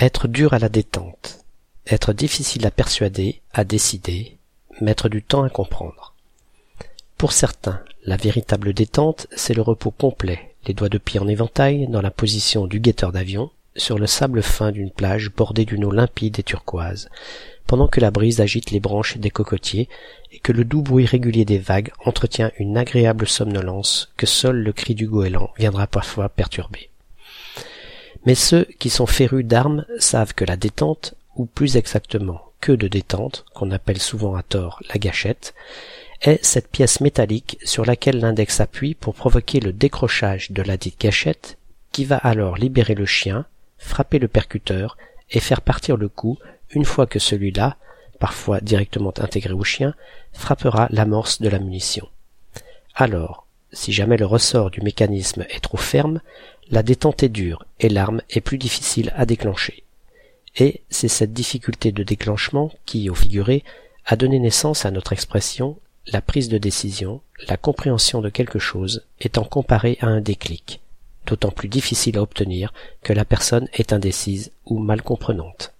Être dur à la détente. Être difficile à persuader, à décider, mettre du temps à comprendre. Pour certains, la véritable détente, c'est le repos complet, les doigts de pied en éventail, dans la position du guetteur d'avion, sur le sable fin d'une plage bordée d'une eau limpide et turquoise, pendant que la brise agite les branches des cocotiers et que le doux bruit régulier des vagues entretient une agréable somnolence que seul le cri du goéland viendra parfois perturber. Mais ceux qui sont férus d'armes savent que la détente, ou plus exactement que de détente, qu'on appelle souvent à tort la gâchette, est cette pièce métallique sur laquelle l'index s'appuie pour provoquer le décrochage de la dite gâchette, qui va alors libérer le chien, frapper le percuteur et faire partir le coup une fois que celui-là, parfois directement intégré au chien, frappera l'amorce de la munition. Alors, si jamais le ressort du mécanisme est trop ferme, la détente est dure et l'arme est plus difficile à déclencher. Et c'est cette difficulté de déclenchement qui, au figuré, a donné naissance à notre expression la prise de décision, la compréhension de quelque chose étant comparée à un déclic, d'autant plus difficile à obtenir que la personne est indécise ou mal comprenante.